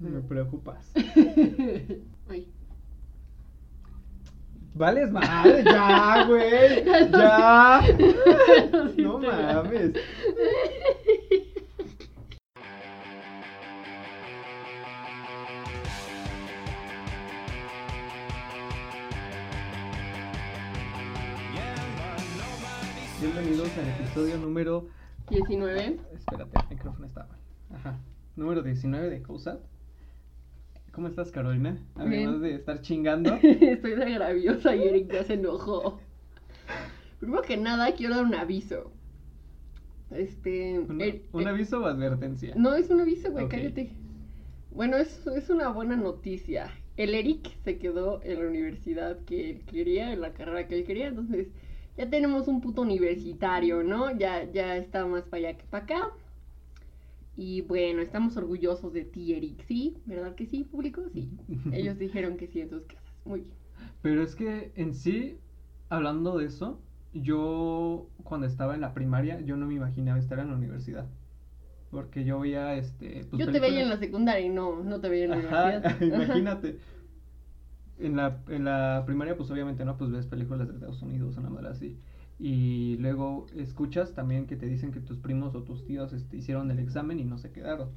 Me preocupas. Ay. Vales madre, ya, güey. Ya. No mames. Bienvenidos al episodio número. 19. Espérate, el micrófono está mal. Ajá. Número 19 de COSAT. ¿Cómo estás, Carolina? Además de estar chingando. Estoy de graviosa y Eric ya se enojó. Primero que nada, quiero dar un aviso. Este. ¿Un, un eh, aviso o advertencia? No, es un aviso, güey, cállate. Bueno, es, es una buena noticia. El Eric se quedó en la universidad que él quería, en la carrera que él quería, entonces ya tenemos un puto universitario, ¿no? Ya, ya está más para allá que para acá. Y bueno, estamos orgullosos de ti, Eric, ¿sí? ¿Verdad que sí, público? Sí. Ellos dijeron que sí en sus casas. Muy bien. Pero es que en sí, hablando de eso, yo cuando estaba en la primaria, yo no me imaginaba estar en la universidad. Porque yo veía este. pues, Yo te veía en la secundaria y no, no te veía en la Ajá, universidad. Imagínate. En la, en la primaria, pues obviamente, ¿no? Pues ves películas de Estados Unidos, una madre así. Y luego escuchas también que te dicen que tus primos o tus tíos este, hicieron el examen y no se quedaron.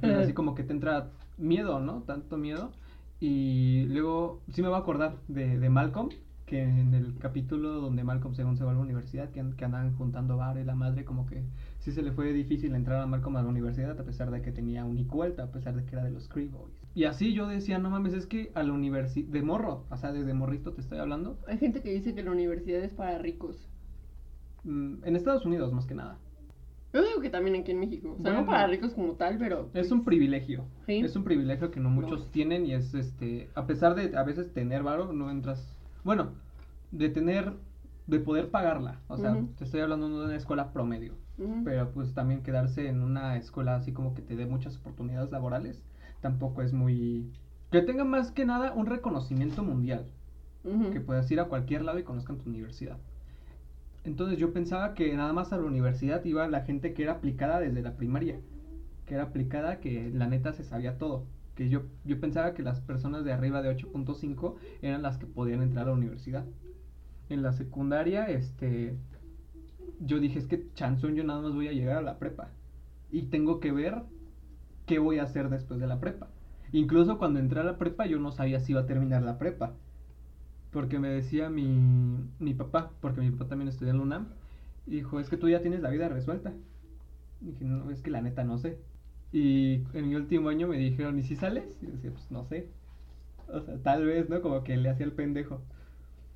Pues así como que te entra miedo, ¿no? Tanto miedo. Y luego, sí me voy a acordar de, de Malcolm, que en el capítulo donde Malcolm según se va a la universidad, que, que andan juntando bar y la madre, como que sí se le fue difícil entrar a Malcolm a la universidad, a pesar de que tenía un IQ alto, a pesar de que era de los Cree Boys. Y así yo decía, no mames, es que a la universidad, de morro, o sea, desde morrito te estoy hablando, Hay gente que dice que la universidad es para ricos. mm, en Estados Unidos más que nada. Yo digo que también aquí en México. O sea, Bueno. no para ricos como tal, pero. Es pues, un privilegio. Sí. Es un privilegio que no muchos No. tienen y es este, a pesar de a veces tener varo, no entras, bueno, de tener, de poder pagarla. O sea, te estoy hablando de una escuela promedio. Pero pues también quedarse en una escuela así como que te dé muchas oportunidades laborales, tampoco es muy... Que tenga más que nada un reconocimiento mundial. Que puedas ir a cualquier lado y conozcan tu universidad. Entonces yo pensaba que nada más a la universidad iba la gente que era aplicada desde la primaria, que era aplicada, que la neta se sabía todo. Que yo, yo pensaba que las personas de arriba de 8.5 eran las que podían entrar a la universidad. En la secundaria, este, yo dije, es que chanzón, yo nada más voy a llegar a la prepa. Y tengo que ver qué voy a hacer después de la prepa. Incluso cuando entré a la prepa, yo no sabía si iba a terminar la prepa. Porque me decía mi, mi papá, porque mi papá también estudia en la UNAM, y dijo, es que tú ya tienes la vida resuelta. Y dije, no, es que la neta no sé. Y en mi último año me dijeron, ¿y si sales? Y yo decía, pues no sé. O sea, tal vez, ¿no? Como que le hacía el pendejo.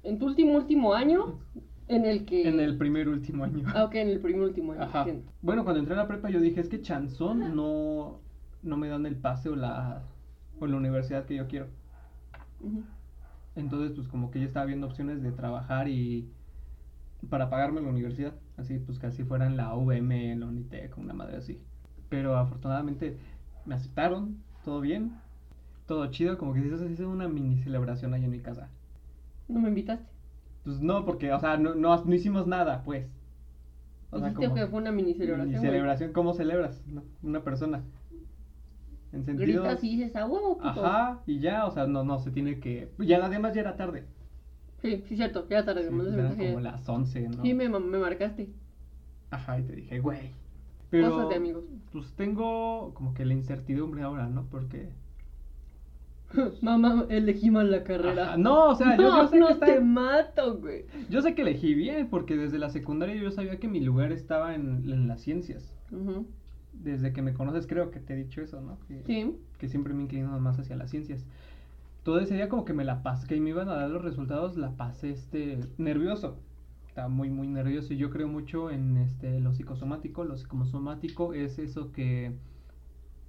En tu último último año, en el que. En el primer último año. Ah, ok, en el primer último año. Ajá. Bueno, cuando entré a la prepa yo dije, es que chanzón no, no me dan el pase o la, o la universidad que yo quiero. Entonces, pues como que yo estaba viendo opciones de trabajar y para pagarme la universidad. Así, pues casi fuera en la VM, en la Unitec, una madre así. Pero afortunadamente me aceptaron, todo bien, todo chido, como que se hizo, una mini celebración ahí en mi casa. No me invitaste. Pues no, porque, o sea, no, no, no hicimos nada, pues. O sea, como que fue una mini celebración. mini celebración, ¿cómo celebras? Una persona. En sentido... Gritas y dices, a huevo, puto. Ajá, y ya, o sea, no, no, se tiene que... Ya, además ya era tarde. Sí, sí, cierto. Ya tarde. Sí, eran como las 11, ¿no? Sí, me, me marcaste. Ajá, y te dije, güey. Pero, Cosas de amigos. Pues tengo como que la incertidumbre ahora, ¿no? Porque... Mamá, elegí mal la carrera. Ajá, No, o sea, yo, no, yo sé no que está- te mato, güey. Yo sé que elegí bien, porque desde la secundaria yo sabía que mi lugar estaba en, en las ciencias. Ujú. Desde que me conoces creo que te he dicho eso, ¿no? Que, Sí. que siempre me he inclinado más hacia las ciencias. Todo ese día como que me la pasé, que me iban a dar los resultados, la pasé este nervioso. Estaba muy muy nervioso y yo creo mucho en este lo psicosomático, lo psicosomático es eso que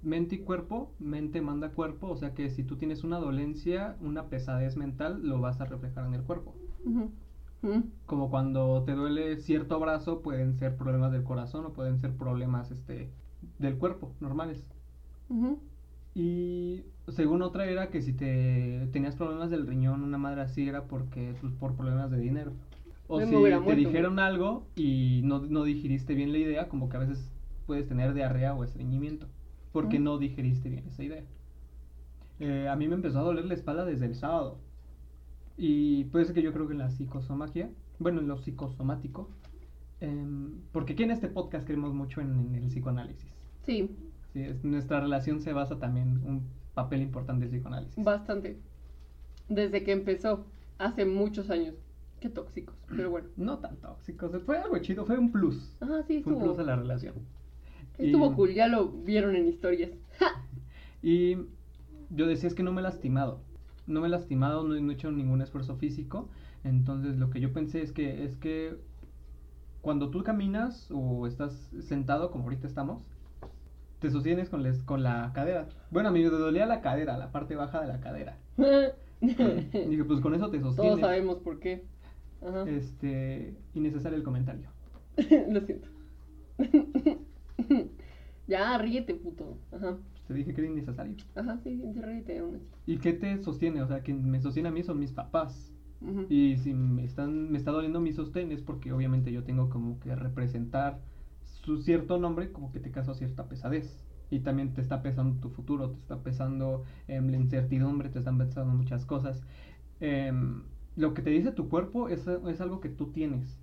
mente y cuerpo, mente manda cuerpo, o sea que si tú tienes una dolencia, una pesadez mental, lo vas a reflejar en el cuerpo. Como cuando te duele cierto brazo, pueden ser problemas del corazón o pueden ser problemas este del cuerpo, normales. Y según otra era que si te tenías problemas del riñón, una madre así era porque pues, por problemas de dinero. O Me si te muerto, dijeron algo y no, no digeriste bien la idea, como que a veces puedes tener diarrea o estreñimiento, porque no digeriste bien esa idea. Eh, a mí me empezó a doler la espalda desde el sábado. Y puede ser que yo creo que en la psicosomagia, bueno, en lo psicosomático, em, porque aquí en este podcast creemos mucho en, en el psicoanálisis. Sí, Sí, es- nuestra relación se basa también un papel importante del psicoanálisis. bastante. Desde que empezó, hace muchos años. Qué tóxicos, pero bueno. No tan tóxicos, fue algo chido, fue un plus. Ajá, sí, Fue un plus a la relación. estuvo Y- cool, ya lo vieron en historias. Y yo decía es que no me he lastimado. No me he lastimado, no he hecho ningún esfuerzo físico. Entonces lo que yo pensé es que es que cuando tú caminas o estás sentado como ahorita estamos, te sostienes con, les- con la cadera. Bueno, a mí me dolía la cadera, la parte baja de la cadera. Y dije, pues con eso te sostienes. Todos sabemos por qué. Ajá. Este, innecesario el comentario. Lo siento. ya, ríete, puto. Ajá. Te dije que era innecesario. Ajá, sí, sí, ríete aún así. ¿Y qué te sostiene? O sea, quien me sostiene a mí son mis papás. Y si me, están, me está doliendo mi sostén es porque obviamente yo tengo como que representar su cierto nombre como que te causa cierta pesadez. Y también te está pesando tu futuro, te está pesando em, la incertidumbre, te están pesando muchas cosas. Em, lo que te dice tu cuerpo es, es algo que tú tienes.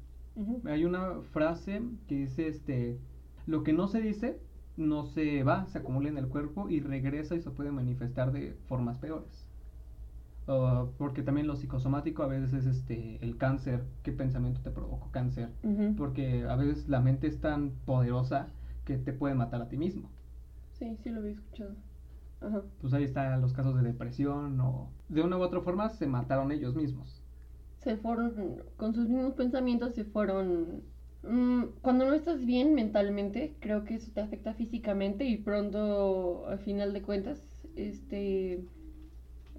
Hay una frase que dice este, lo que no se dice no se va, se acumula en el cuerpo y regresa y se puede manifestar de formas peores. Uh, porque también lo psicosomático a veces es este el cáncer, qué pensamiento te provocó cáncer, porque a veces la mente es tan poderosa que te puede matar a ti mismo. Sí, sí lo había escuchado. Ajá. Pues ahí están los casos de depresión o de una u otra forma se mataron ellos mismos. Se fueron, con sus mismos pensamientos, se fueron... mm, cuando no estás bien mentalmente, creo que eso te afecta físicamente y pronto, al final de cuentas, este...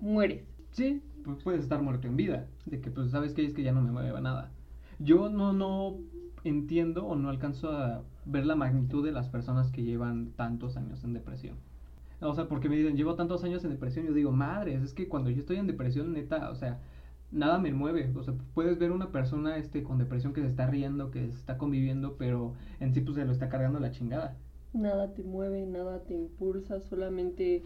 mueres. Sí, pues puedes estar muerto en vida, de que pues sabes que es que ya no me mueve nada. Yo no, no entiendo o no alcanzo a ver la magnitud de las personas que llevan tantos años en depresión. O sea, porque me dicen, llevo tantos años en depresión, yo digo, madres, es que cuando yo estoy en depresión, neta, o sea, nada me mueve. O sea, puedes ver una persona este, con depresión que se está riendo, que se está conviviendo, pero en sí pues se lo está cargando la chingada. Nada te mueve, nada te impulsa, solamente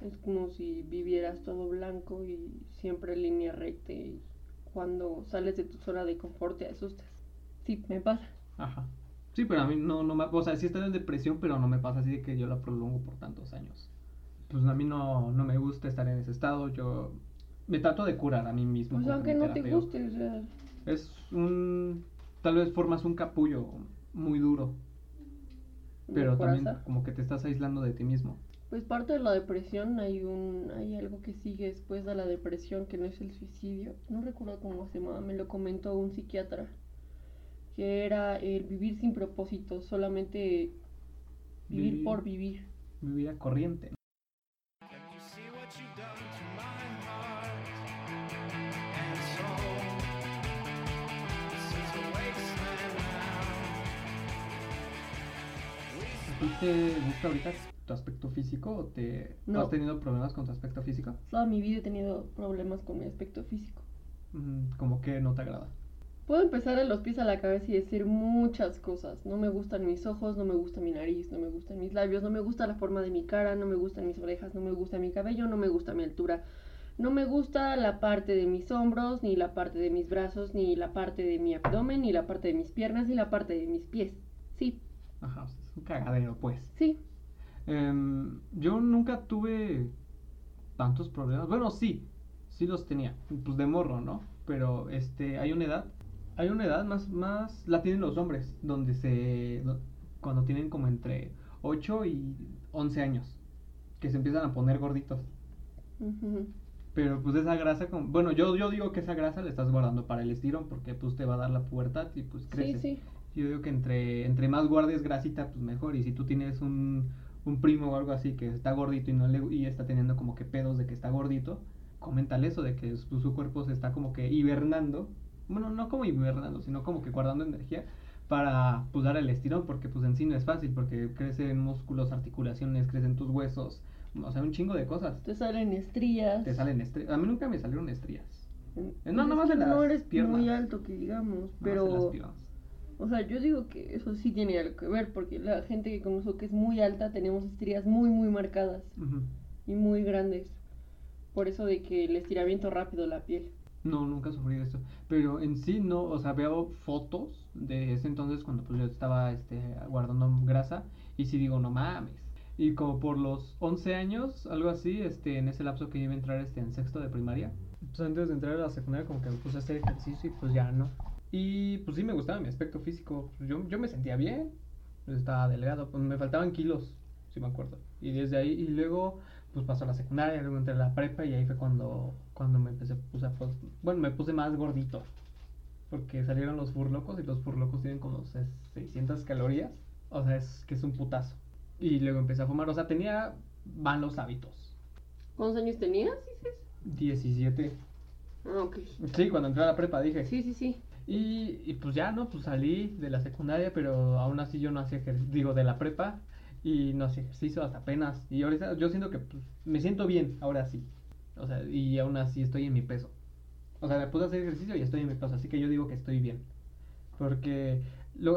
es como si vivieras todo blanco y siempre en línea recta y cuando sales de tu zona de confort te asustas. Sí, me pasa. Ajá. Sí, pero a mí no, no me, o sea, sí estoy en depresión, pero no me pasa así de que yo la prolongo por tantos años. Pues a mí no, no me gusta estar en ese estado, yo me trato de curar a mí mismo. Pues con aunque no te guste, o sea, Es un, tal vez formas un capullo muy duro, pero también como que te estás aislando de ti mismo. Pues parte de la depresión hay un hay algo que sigue después de la depresión que no es el suicidio. No recuerdo cómo se llamaba, me lo comentó un psiquiatra. Que era el vivir sin propósito, solamente vivir Vivir. por vivir. Corriente. Since a wasteland now. ¿A ti te gusta ahorita tu aspecto físico o te No. has tenido problemas con tu aspecto físico? Toda mi vida he tenido problemas con mi aspecto físico. Mm, como que no te agrada. Puedo empezar de los pies a la cabeza y decir muchas cosas. No me gustan mis ojos, no me gusta mi nariz, no me gustan mis labios, no me gusta la forma de mi cara, no me gustan mis orejas, no me gusta mi cabello, no me gusta mi altura. No me gusta la parte de mis hombros, ni la parte de mis brazos, ni la parte de mi abdomen, ni la parte de mis piernas, ni la parte de mis pies. Sí, Ajá, es un cagadero pues. sí. Em, yo nunca tuve tantos problemas. Bueno, sí, sí los tenía. Pues de morro, ¿no? Pero este, hay una edad, hay una edad más, más, la tienen los hombres, donde se, do- cuando tienen como entre 8 y 11 años, que se empiezan a poner gorditos. Pero pues esa grasa, como, bueno, yo, yo digo que esa grasa la estás guardando para el estirón, porque pues te va a dar la pubertad y pues Sí, creces. sí. Yo digo que entre, entre más guardes grasita, pues mejor. Y si tú tienes un, un primo o algo así que está gordito y no le y está teniendo como que pedos de que está gordito, coméntale eso de que su, su cuerpo se está como que hibernando. Bueno, no como hibernando, sino como que guardando energía para pues dar el estirón, porque pues en sí no es fácil, porque crecen músculos, articulaciones, crecen tus huesos. o sea, un chingo de cosas. Te salen estrías. Te salen estrías. A mí nunca me salieron estrías. Mm, no, nomás es de que No las eres piernas. muy alto, que digamos. En Pero, las piernas. O sea, yo digo que eso sí tiene algo que ver. Porque la gente que conozco que es muy alta, tenemos estrías muy, muy marcadas. Y muy grandes. Por eso de que el estiramiento rápido de la piel. No, nunca sufrí de esto. Pero en sí no, o sea, veo fotos de ese entonces cuando pues yo estaba este, guardando grasa y sí digo, no mames. Y como por los 11 años, algo así, este, en ese lapso que iba a entrar este, en sexto de primaria, pues antes de entrar a la secundaria como que me puse a hacer ejercicio y pues ya no. Y pues sí me gustaba mi aspecto físico, yo, yo me sentía bien, pues, estaba delgado, pues me faltaban kilos, si me acuerdo. Y desde ahí, y luego pues pasó a la secundaria, luego entré a la prepa y ahí fue cuando, cuando me empecé, puse a, pues, bueno, me puse más gordito. Porque salieron los furlocos y los furlocos tienen como ses- 600 calorías. O sea, es que es un putazo. Y luego empecé a fumar, o sea, tenía malos hábitos. ¿Cuántos años tenías, dices? 17. Ah, ok. Sí, cuando entré a la prepa dije. Sí, sí, sí. Y, pues ya, ¿no? Pues salí de la secundaria, pero aún así yo no hacía ejercicio, digo, de la prepa, y no hacía ejercicio hasta apenas. Y ahorita yo siento que pues, me siento bien, ahora sí. O sea, y aún así estoy en mi peso. O sea, me puse hacer ejercicio y estoy en mi peso, así que yo digo que estoy bien. Porque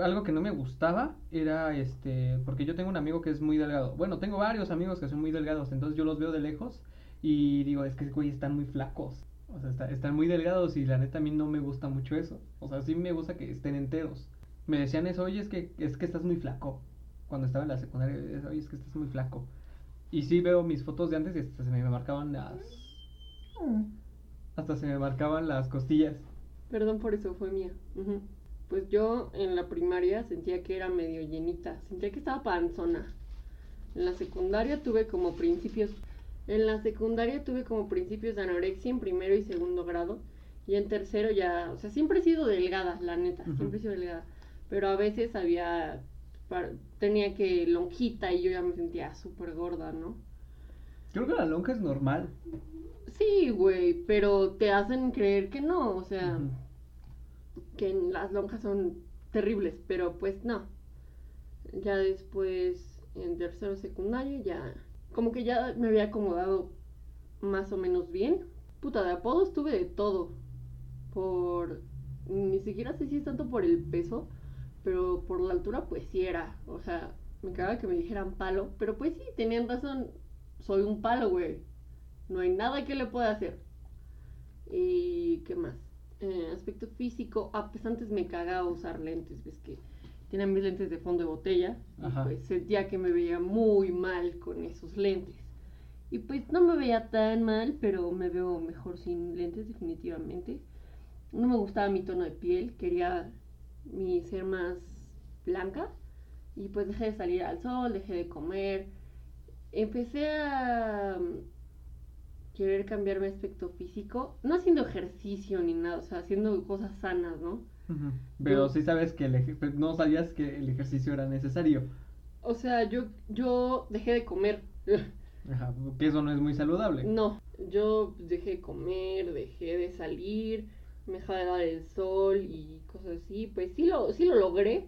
algo que no me gustaba era este, porque yo tengo un amigo que es muy delgado. Bueno, tengo varios amigos que son muy delgados, entonces yo los veo de lejos y digo, es que güey están muy flacos. O sea, está- están muy delgados y la neta a mí no me gusta mucho eso. O sea, sí me gusta que estén enteros. Me decían eso, oye, es que, es que estás muy flaco. Cuando estaba en la secundaria, oye, es que estás muy flaco. Y sí veo mis fotos de antes y hasta se me marcaban las... Hasta se me marcaban las costillas. Perdón por eso, fue mía. Pues yo en la primaria sentía que era medio llenita, sentía que estaba panzona. En la secundaria tuve como principios, en la secundaria tuve como principios de anorexia en primero y segundo grado y en tercero ya, o sea, siempre he sido delgada, la neta, siempre he sido delgada, pero a veces había, tenía que lonjita y yo ya me sentía súper gorda, ¿no? Creo que la lonja es normal. Sí, güey, pero te hacen creer que no, o sea... Que las lonjas son terribles, pero pues no. Ya después, en tercero secundario, ya como que ya me había acomodado más o menos bien. Puta, de apodos tuve de todo. Por. Ni siquiera sé si es tanto por el peso, pero por la altura, pues sí era. O sea, me cagaba que me dijeran palo, pero pues sí, tenían razón. Soy un palo, güey. No hay nada que le pueda hacer. ¿Y qué más? Eh, aspecto físico, ah, pues antes me cagaba usar lentes, ves que tienen mis lentes de fondo de botella, y pues sentía que me veía muy mal con esos lentes. Y pues no me veía tan mal, pero me veo mejor sin lentes definitivamente. No me gustaba mi tono de piel, quería mi ser más blanca y pues dejé de salir al sol, dejé de comer. Empecé a mm, querer cambiar mi aspecto físico, no haciendo ejercicio ni nada, o sea, haciendo cosas sanas, ¿no? Pero Yo- sí sabes que el pero no sabías que el ejercicio era necesario. O sea, yo, yo dejé de comer. Ajá, que eso no es muy saludable. No, yo dejé de comer, dejé de salir, me dejé de dar el sol y cosas así. Pues sí lo, sí lo logré,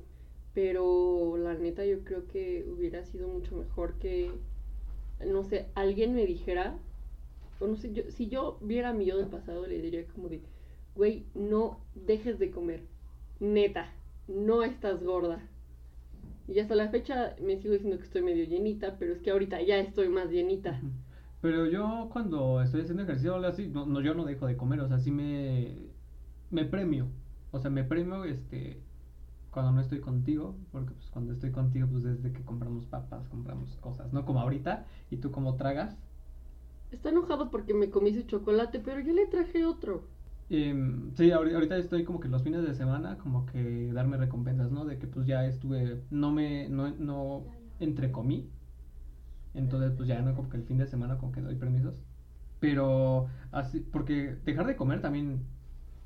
pero la neta yo creo que hubiera sido mucho mejor que, no sé, alguien me dijera, o no sé, yo, si yo viera a mi yo del pasado le diría como de, güey, no dejes de comer, neta, no estás gorda. Y hasta la fecha me sigo diciendo que estoy medio llenita, pero es que ahorita ya estoy más llenita. Pero yo cuando estoy haciendo ejercicio o algo así, no, no, yo no dejo de comer, o sea, sí me, me premio. O sea, me premio este cuando no estoy contigo, porque pues cuando estoy contigo, pues desde que compramos papas, compramos cosas, no como ahorita, y tú como tragas. Está enojado porque me comí su chocolate, pero yo le traje otro. Em, sí, ahori- ahorita estoy como que los fines de semana, como que darme recompensas, ¿no? De que pues ya estuve, no me, no, no entrecomí. Entonces pues ya no como que el fin de semana como que doy permisos. Pero así, porque dejar de comer también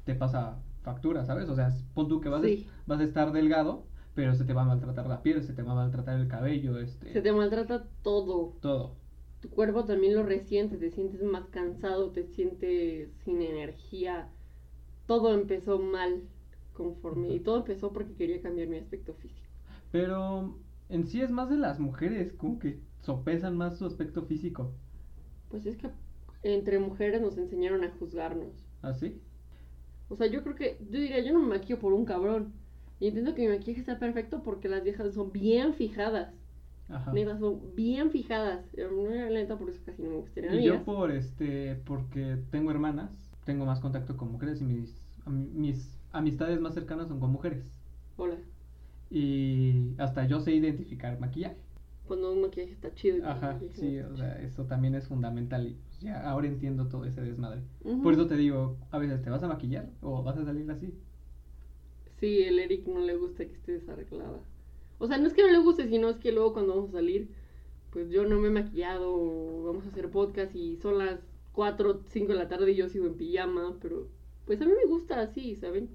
te pasa factura, ¿sabes? O sea, pon tú que vas, Sí. a, vas a estar delgado, pero se te va a maltratar la piel, se te va a maltratar el cabello, este, Se te maltrata todo. todo. Tu cuerpo también lo resiente, te sientes más cansado, te sientes sin energía. Todo empezó mal conforme. Y todo empezó porque quería cambiar mi aspecto físico. Pero en sí es más de las mujeres, como que sopesan más su aspecto físico. Pues es que entre mujeres nos enseñaron a juzgarnos. ¿Así? O sea, yo creo que, yo diría, yo no me maquillo por un cabrón. Y entiendo que mi maquillaje está perfecto porque las viejas son bien fijadas. Ajá. Negras son bien fijadas. No, La neta, por eso casi no me gustaría Y yo por este, porque tengo hermanas, tengo más contacto con mujeres y mis, mis amistades más cercanas son con mujeres. Hola. Y hasta yo sé identificar maquillaje. Cuando un maquillaje está chido. y Ajá, sí, o no sea, eso también es fundamental y pues, ya ahora entiendo todo ese desmadre. Por eso te digo, a veces te vas a maquillar o vas a salir así. Sí, el Eric no le gusta que esté desarreglada. O sea, no es que no le guste, sino es que luego cuando vamos a salir, pues yo no me he maquillado, vamos a hacer podcast y son las 4, 5 de la tarde y yo sigo en pijama, pero pues a mí me gusta así, ¿saben?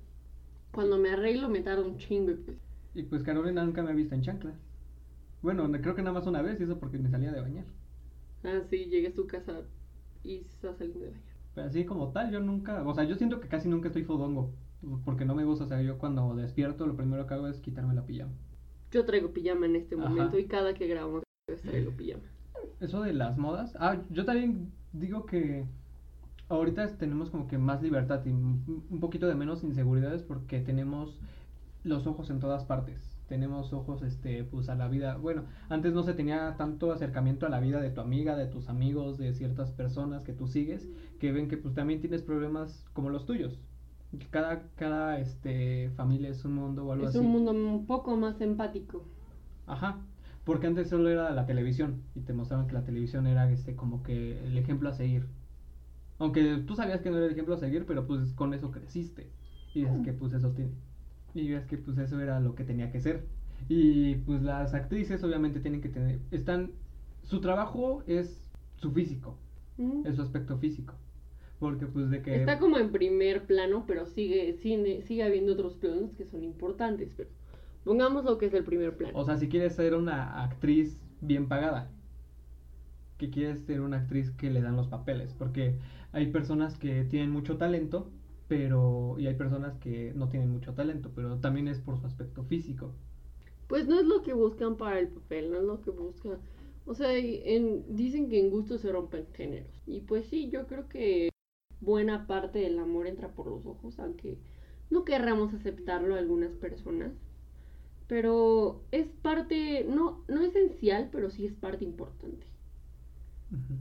Cuando me arreglo me tarda un chingo y pues... Y pues Carolina nunca me ha visto en chanclas. Bueno, no- creo que nada más una vez y eso porque me salía de bañar. Ah, sí, llegué a su casa y está saliendo de bañar. Pero así como tal, yo nunca, o sea, yo siento que casi nunca estoy fodongo. Porque no me gusta, o sea, yo cuando despierto lo primero que hago es quitarme la pijama. Yo traigo pijama en este Ajá. momento y cada que grabamos traigo pijama. Eso de las modas. Ah, yo también digo que ahorita tenemos como que más libertad y un un poquito de menos inseguridades porque tenemos los ojos en todas partes. Tenemos ojos, este, pues a la vida. Bueno, antes no se tenía tanto acercamiento a la vida de tu amiga, de tus amigos, de ciertas personas que tú sigues, que ven que pues también tienes problemas como los tuyos. Cada, cada, este, familia es un mundo o algo Es así. un mundo un poco más empático. Ajá, porque antes solo era la televisión y te mostraban que la televisión era este como que el ejemplo a seguir. Aunque tú sabías que no era el ejemplo a seguir, pero pues con eso creciste. Y dices que pues eso tiene. Y ves que pues eso era lo que tenía que ser. Y pues las actrices obviamente tienen que tener están su trabajo es su físico, Ujú. es su aspecto físico. Porque pues de que Está como en primer plano, pero sigue, sigue, sigue habiendo otros planos que son importantes. Pero pongamos lo que es el primer plano. O sea, si quieres ser una actriz bien pagada, que quieres ser una actriz que le dan los papeles, porque hay personas que tienen mucho talento, pero y hay personas que no tienen mucho talento, pero también es por su aspecto físico. Pues no es lo que buscan para el papel, no es lo que buscan. O sea, en- dicen que en gusto se rompen géneros. Y pues sí, yo creo que buena parte del amor entra por los ojos, aunque no querramos aceptarlo algunas personas. Pero es parte, no, no esencial, pero sí es parte importante.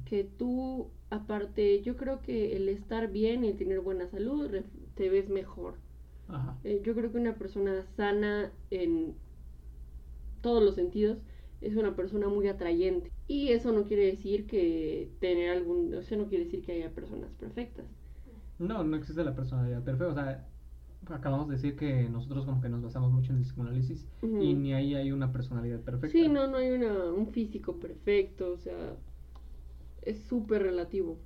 Que tú, aparte, yo creo que el estar bien y el tener buena salud, te ves mejor. Ajá. Eh, yo creo que una persona sana en todos los sentidos es una persona muy atrayente. Y eso no quiere decir que tener algún, eso no quiere decir que haya personas perfectas. No, no existe la personalidad perfecta, o sea, acabamos de decir que nosotros como que nos basamos mucho en el psicoanálisis y ni ahí hay una personalidad perfecta. Sí, no, no hay una, un físico perfecto, o sea, es súper relativo.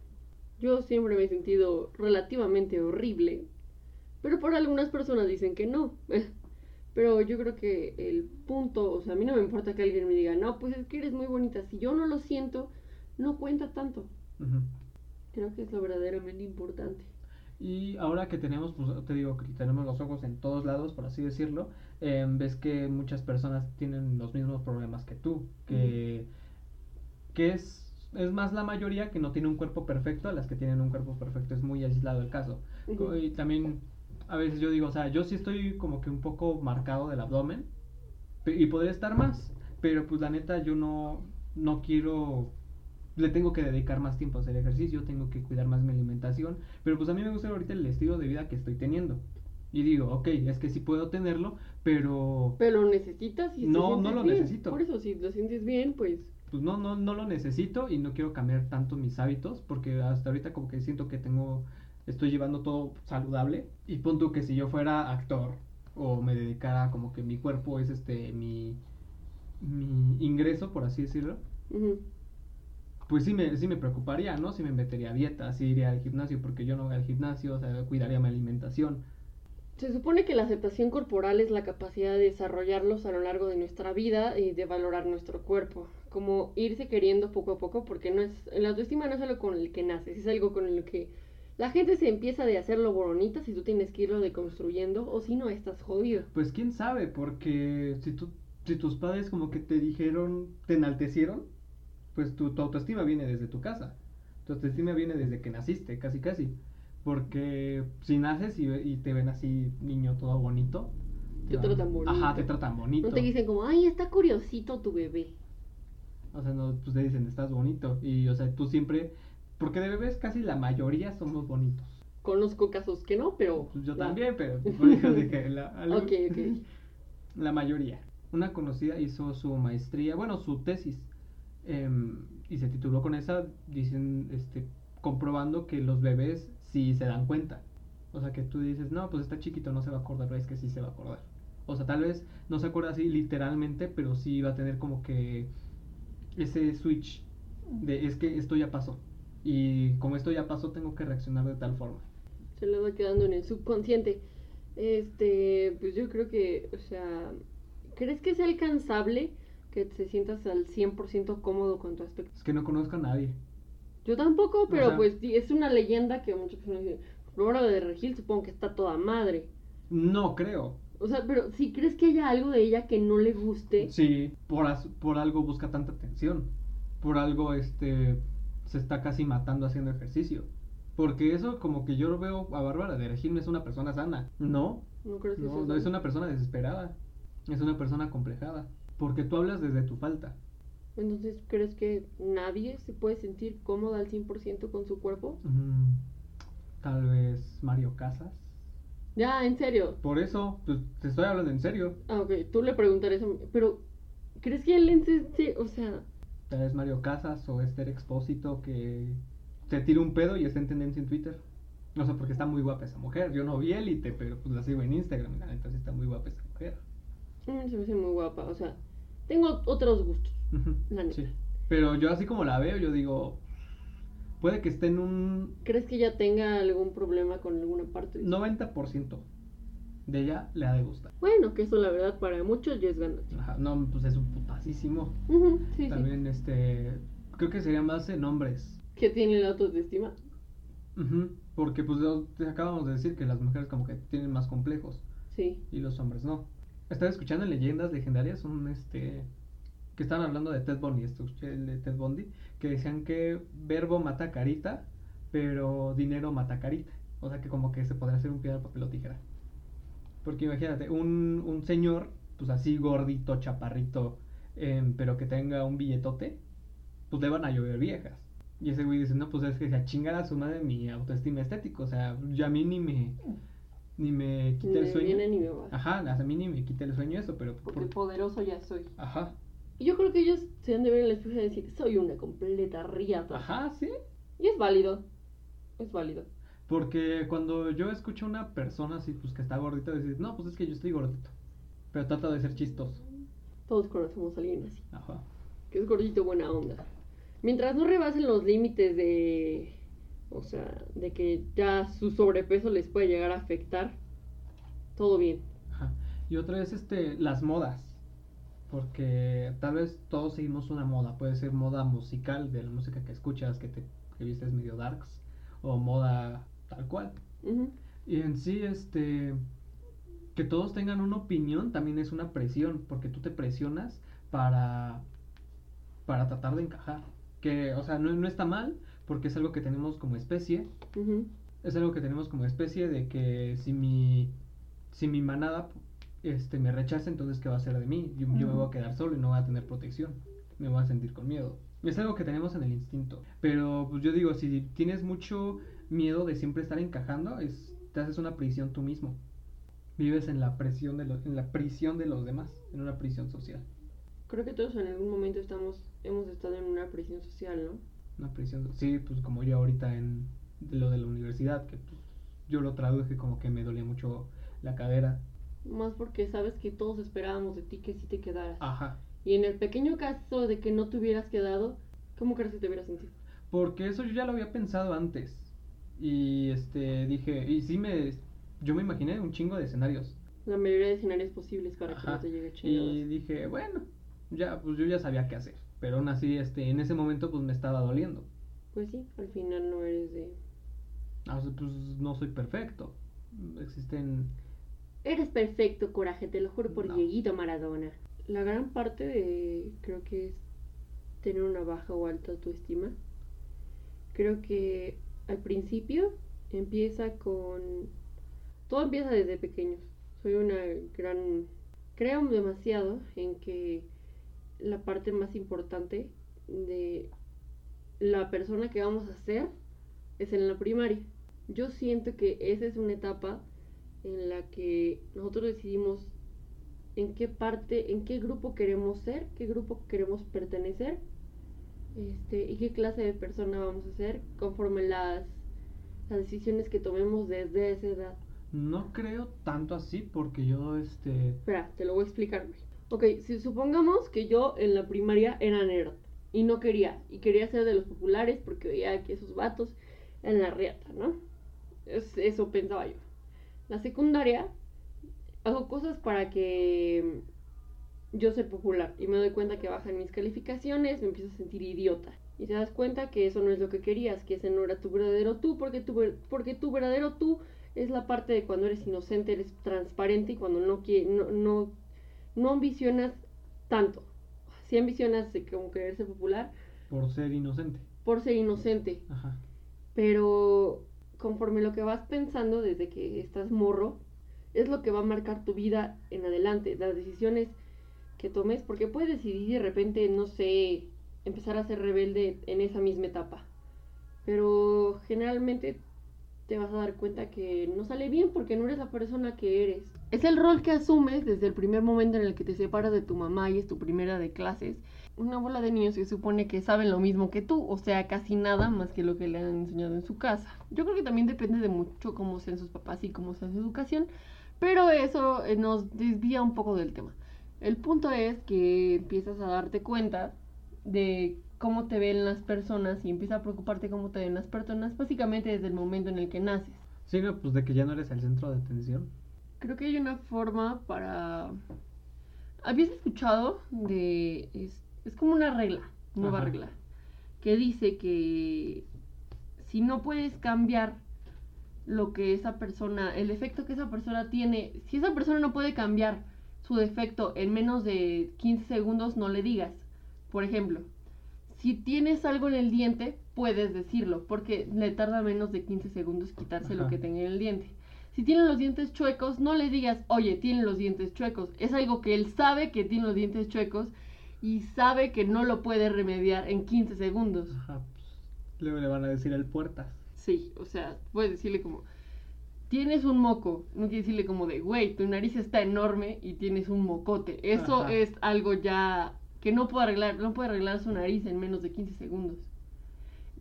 Yo siempre me he sentido relativamente horrible, pero por algunas personas dicen que no. Pero yo creo que el punto, o sea, a mí no me importa que alguien me diga, no, pues es que eres muy bonita. Si yo no lo siento, no cuenta tanto. Creo que es lo verdaderamente importante. Y ahora que tenemos, pues te digo que tenemos los ojos en todos lados, por así decirlo, em, ves que muchas personas tienen los mismos problemas que tú, que, que es, es más la mayoría que no tiene un cuerpo perfecto, a las que tienen un cuerpo perfecto es muy aislado el caso. Y también a veces yo digo, o sea, yo sí estoy como que un poco marcado del abdomen y podría estar más, pero pues la neta yo no, no quiero le tengo que dedicar más tiempo a hacer ejercicio, tengo que cuidar más mi alimentación, pero pues a mí me gusta ahorita el estilo de vida que estoy teniendo. Y digo, ok, es que sí puedo tenerlo, pero Pero lo necesitas y No, no lo bien. necesito. Por eso, si lo sientes bien, pues pues no, no, no lo necesito y no quiero cambiar tanto mis hábitos, porque hasta ahorita como que siento que tengo, estoy llevando todo saludable. Y punto que si yo fuera actor o me dedicara como que mi cuerpo es este, mi, mi ingreso, por así decirlo, pues sí me, sí me preocuparía, ¿no? Si me metería a dieta, si iría al gimnasio, porque yo no voy al gimnasio, o sea, cuidaría mi alimentación. Se supone que la aceptación corporal es la capacidad de desarrollarlos a lo largo de nuestra vida y de valorar nuestro cuerpo. Como irse queriendo poco a poco, porque no es, la autoestima no es algo con el que naces, es algo con el que la gente se empieza de hacerlo bonita si tú tienes que irlo deconstruyendo o si no estás jodido. Pues quién sabe, porque si, tú, si tus padres como que te dijeron, te enaltecieron, pues tu, tu autoestima viene desde tu casa. Tu autoestima viene desde que naciste, casi casi. Porque si naces y, te ven así, niño todo bonito. Te tratan bonito. Ajá, te tratan bonito. No te dicen como, ay, está curiosito tu bebé. O sea, no, pues te dicen, estás bonito. Y, o sea, tú siempre. Porque de bebés casi la mayoría somos bonitos. Conozco casos que no, pero... Pues yo la- también, pero por eso dije, la, algo- Ok, ok. la mayoría. Una conocida hizo su maestría, bueno, su tesis, em, y se tituló con esa, dicen, este, comprobando que los bebés sí se dan cuenta. O sea, que tú dices, no, pues está chiquito, no se va a acordar, pero es que sí se va a acordar. O sea, tal vez no se acuerda así literalmente, pero sí va a tener como que ese switch de es que esto ya pasó. Y como esto ya pasó, tengo que reaccionar de tal forma. Se le va quedando en el subconsciente. Este, pues yo creo que, o sea, ¿crees que es alcanzable que te sientas al 100% cómodo con tu aspecto? Es que no conozco a nadie. Yo tampoco, pero sea- pues es una leyenda que muchas personas dicen, Flora de Regil supongo que está toda madre. No creo. O sea, pero si crees que haya algo de ella que no le guste, Sí, por, as- por algo busca tanta atención. Por algo este se está casi matando haciendo ejercicio. Porque eso como que yo lo veo a Bárbara de Regil no es una persona sana. No, no creo que no, sea no eso. es una persona desesperada. Es una persona complejada. Porque tú hablas desde tu falta. Entonces, ¿crees que nadie se puede sentir cómoda al 100% con su cuerpo? Mm, tal vez Mario Casas. Ya, en serio. Por eso, pues te estoy hablando en serio. Ah, ok, tú le mí, pero ¿crees que él en o sea, Tal vez Mario Casas o Esther Expósito que se tira un pedo y está en tendencia en Twitter. No sé, porque está muy guapa esa mujer. Yo no vi élite, pero pues la sigo en Instagram. La neta sí está muy guapa esa mujer. mí se me hace muy guapa, o sea, tengo otros gustos. La neta. sí. Pero yo así como la veo, yo digo, puede que esté en un ¿Crees que ella tenga algún problema con alguna parte? de su- 90% de ella le ha de gustar. Bueno, que eso la verdad para muchos ya es ganancia. Ajá, no, pues es un putasísimo. Sí. También este, creo que sería más en hombres. Que tiene la autoestima. Ujú, Porque pues te acabamos de decir que las mujeres como que tienen más complejos. Sí. y los hombres no. Estaba escuchando leyendas legendarias, un este que estaban hablando de Ted Bundy, esto, el de Ted Bundy, que decían que verbo mata carita, pero dinero mata carita. O sea que como que se podría hacer un piedra, papel o tijera. Porque imagínate, un, un señor, pues así gordito, chaparrito, em, pero que tenga un billetote, pues le van a llover viejas. Y ese güey dice, no, pues es que se a chingar a su madre mi autoestima estético. O sea, ya a mí ni me, ni me quita el sueño. viene ni me va. Ajá, a mí ni me quita el sueño eso, pero Porque por- poderoso ya soy. Ajá, Y yo creo que ellos se han de ver en el espejo y decir, soy una completa riata. ajá, sí. Y es válido. Es válido. Porque cuando yo escucho a una persona así, pues que está gordita, decir, no, pues es que yo estoy gordito. Pero trata de ser chistoso. Todos conocemos a alguien así. Ajá. Que es gordito buena onda. Mientras no rebasen los límites de. O sea, de que ya su sobrepeso les puede llegar a afectar. Todo bien. Ajá. Y otra vez, este, las modas. Porque tal vez todos seguimos una moda. Puede ser moda musical, de la música que escuchas, que te que vistes medio darks. O moda tal cual. Y en sí, este, que todos tengan una opinión también es una presión, porque tú te presionas para, para tratar de encajar. Que, o sea, no, no está mal, porque es algo que tenemos como especie. Es algo que tenemos como especie de que si mi, si mi manada este, me rechaza, entonces ¿qué va a hacer de mí? Yo, yo me voy a quedar solo y no voy a tener protección. Me voy a sentir con miedo. Es algo que tenemos en el instinto. Pero pues yo digo, si tienes mucho miedo de siempre estar encajando, es, te haces una prisión tú mismo. Vives en la presión de los, en la prisión de los demás, en una prisión social. Creo que todos en algún momento estamos, hemos estado en una prisión social, ¿no? Una prisión, sí, pues como yo ahorita en lo de la universidad, que pues, yo lo traduje como que me dolía mucho la cadera. Más porque sabes que todos esperábamos de ti que sí te quedaras. Ajá. Y en el pequeño caso de que no te hubieras quedado, ¿cómo crees que te hubieras sentido? Porque eso yo ya lo había pensado antes. Y este dije, y sí me yo me imaginé un chingo de escenarios. La mayoría de escenarios posibles para que no te llegue Y chingados. dije, bueno, ya pues yo ya sabía qué hacer, pero aún así este en ese momento pues me estaba doliendo. Pues sí, al final no eres de... Ah, pues no soy perfecto. Existen Eres perfecto, coraje, te lo juro por No. Dieguito Maradona. La gran parte de, creo que es tener una baja o alta autoestima. Creo que al principio empieza con... Todo empieza desde pequeños. Soy una gran... Creo demasiado en que la parte más importante de la persona que vamos a ser es en la primaria. Yo siento que esa es una etapa en la que nosotros decidimos en qué parte, en qué grupo queremos ser, qué grupo queremos pertenecer, este, y qué clase de persona vamos a ser conforme las, las decisiones que tomemos desde esa edad. No creo tanto así porque yo, este... Espera, te lo voy a explicar. Ok, si supongamos que yo en la primaria era nerd y no quería, y quería ser de los populares porque veía que esos vatos eran la reata, ¿no? Es- eso pensaba yo. La secundaria, hago cosas para que yo sea popular y me doy cuenta que bajan mis calificaciones, me empiezo a sentir idiota. Y te das cuenta que eso no es lo que querías, que ese no era tu verdadero tú, porque tu, porque tu verdadero tú es la parte de cuando eres inocente, eres transparente y cuando no, no, no, no ambicionas tanto. Si ambicionas como querer ser popular Por ser inocente. por ser inocente, Ajá. pero conforme lo que vas pensando desde que estás morro, es lo que va a marcar tu vida en adelante, las decisiones que tomes, porque puedes decidir de repente, no sé, empezar a ser rebelde en esa misma etapa, pero generalmente te vas a dar cuenta que no sale bien porque no eres la persona que eres. Es el rol que asumes desde el primer momento en el que te separas de tu mamá y es tu primera de clases. Una bola de niños que supone que saben lo mismo que tú, o sea, casi nada más que lo que le han enseñado en su casa. Yo creo que también depende de mucho cómo sean sus papás y cómo sea su educación, pero eso eh, nos desvía un poco del tema. El punto es que empiezas a darte cuenta de cómo te ven las personas y empieza a preocuparte cómo te ven las personas, básicamente desde el momento en el que naces. Sí, no, pues de que ya no eres el centro de atención. Creo que hay una forma para... ¿Habías escuchado de... Es, es como una regla, nueva Ajá. regla, que dice que si no puedes cambiar lo que esa persona, el efecto que esa persona tiene, si esa persona no puede cambiar su defecto en menos de 15 segundos, no le digas. Por ejemplo, si tienes algo en el diente, puedes decirlo, porque le tarda menos de 15 segundos quitarse lo que tenga en el diente. Si tiene los dientes chuecos, no le digas, oye, tiene los dientes chuecos. Es algo que él sabe que tiene los dientes chuecos y sabe que no lo puede remediar en 15 segundos. Ajá, pues luego le van a decir el puertas. Sí, o sea, puedes decirle como, tienes un moco. No quiere decirle como de, güey, tu nariz está enorme y tienes un mocote. Eso Ajá. es algo ya que no puede arreglar, no puede arreglar su nariz en menos de 15 segundos.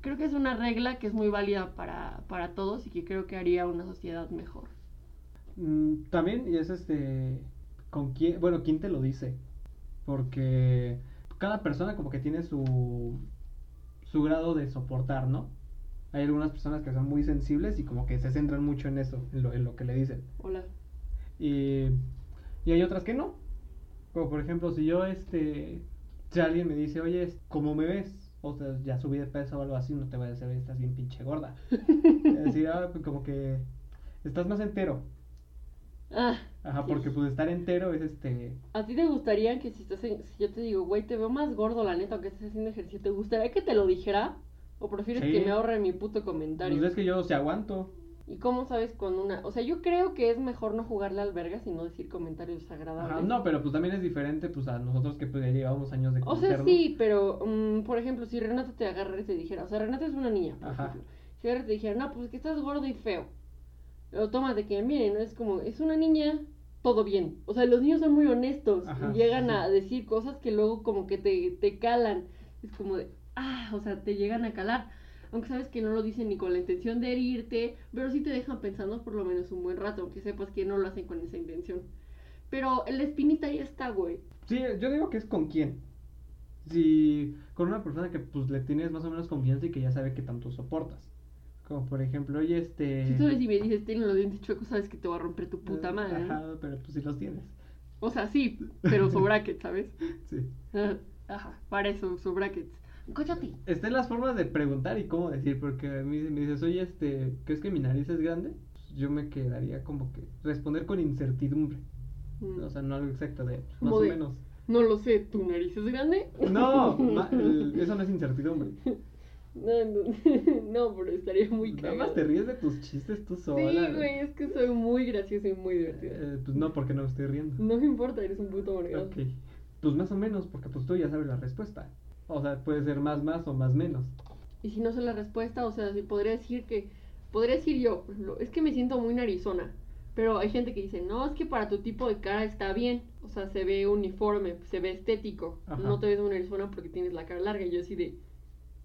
Creo que es una regla que es muy válida para, para todos y que creo que haría una sociedad mejor. Mm, también, y es este, con quién, bueno, quién te lo dice, porque cada persona como que tiene su, su grado de soportar, ¿no? Hay algunas personas que son muy sensibles y como que se centran mucho en eso, en lo, en lo que le dicen. Hola. Y, y hay otras que no. Como por ejemplo, si yo, este, si alguien me dice, oye, ¿cómo me ves? O sea, ya subí de peso o algo así, no te voy a decir, "Oye, estás bien pinche gorda. Es decir, ah, pues como que estás más entero. Ah, Ajá, porque pues estar entero es este... ¿a ti te gustaría que si, estás en- si yo te digo, güey, te veo más gordo, la neta, que estés haciendo ejercicio, ¿te gustaría que te lo dijera? ¿O prefieres Sí. que me ahorre mi puto comentario? Pues es que yo se aguanto. ¿Y cómo sabes cuando una.? O sea, yo creo que es mejor no jugarle al verga sino decir comentarios Ajá, agradables. no, pero pues también es diferente pues a nosotros que pues ya llevamos años de O sea, conocernos. sí, pero. mm, por ejemplo, si Renata te agarra y te dijera. O sea, Renata es una niña, por Ajá. ejemplo. Si Renata te dijera, no, pues que estás gordo y feo. O tómate que, miren, ¿no? es como. Es una niña, todo bien. O sea, los niños son muy honestos. Ajá, y llegan sí. a decir cosas que luego como que te, te calan. Es como de. Ah, o sea, te llegan a calar. Aunque sabes que no lo dicen ni con la intención de herirte, pero sí te dejan pensando por lo menos un buen rato, aunque sepas que no lo hacen con esa intención. Pero la espinita ya está, güey. Sí, yo digo que es con quién. Si con una persona que pues le tienes más o menos confianza y que ya sabe que tanto soportas. Como por ejemplo, oye, este... Si sabes si me dices, tienes los dientes chuecos, sabes que te va a romper tu puta eh, madre. Ajá, pero pues si los tienes. O sea, sí, pero su bracket, ¿sabes? Sí. Ajá, para eso, su brackets. Cállate. Están las formas de preguntar y cómo decir, porque a mí me dices, oye, este, ¿crees que mi nariz es grande? Pues, yo me quedaría como que responder con incertidumbre. Mm. O sea, no algo exacto de más o de- menos. No lo sé, ¿tu nariz es grande? No, ma- el- eso no es incertidumbre. No, no, no, pero estaría muy Nada cagado. más te ríes de tus chistes tú sola. Sí, güey, es que soy muy graciosa y muy divertida. Eh, pues no, porque no me estoy riendo. No me importa, eres un puto amargado. Ok. Pues más o menos, porque pues tú ya sabes la respuesta. O sea, puede ser más más o más menos. Y si no sé la respuesta, o sea, si podría decir que. Podría decir yo, es que me siento muy narizona. Pero hay gente que dice, no, es que para tu tipo de cara está bien. O sea, se ve uniforme, se ve estético. Ajá. No te ves muy narizona porque tienes la cara larga. Y yo así de.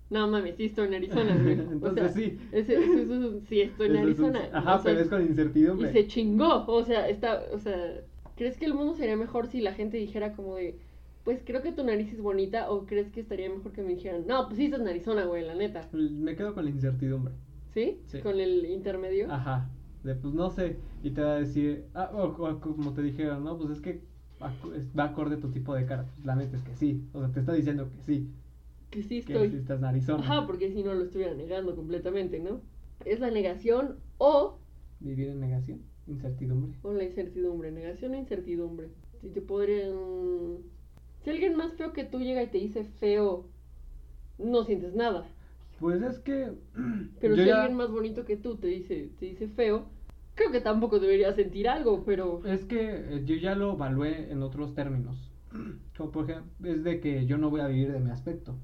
No mames, sí estoy narizona, güey. O Entonces sea, sí. ese- eso- sí estoy un- narizona. Ajá, O sea, pero es con Y incertidumbre. se chingó. O sea, está. O sea, ¿crees que el mundo sería mejor si la gente dijera como de. Pues creo que tu nariz es bonita. O crees que estaría mejor que me dijeran, no, pues sí estás narizona, güey, la neta. Me quedo con la incertidumbre. ¿Sí? Sí. Con el intermedio. Ajá. De pues no sé. Y te va a decir, ah, o, o como te dijeron, no, pues es que va acorde a tu tipo de cara. Pues la neta es que sí. O sea, te está diciendo que sí. Que sí Que estoy. sí estás narizona. Ajá, porque si no lo estuviera negando completamente, ¿no? Es la negación o, Vivir en negación, incertidumbre. o la incertidumbre. Negación o incertidumbre. Si te podrían. Si alguien más feo que tú llega y te dice feo, no sientes nada. Pues es que. Pero si ya- alguien más bonito que tú te dice, te dice feo, creo que tampoco deberías sentir algo, pero. Es que eh, yo ya lo evalué en otros términos. Como por ejemplo, es de que yo no voy a vivir de mi aspecto.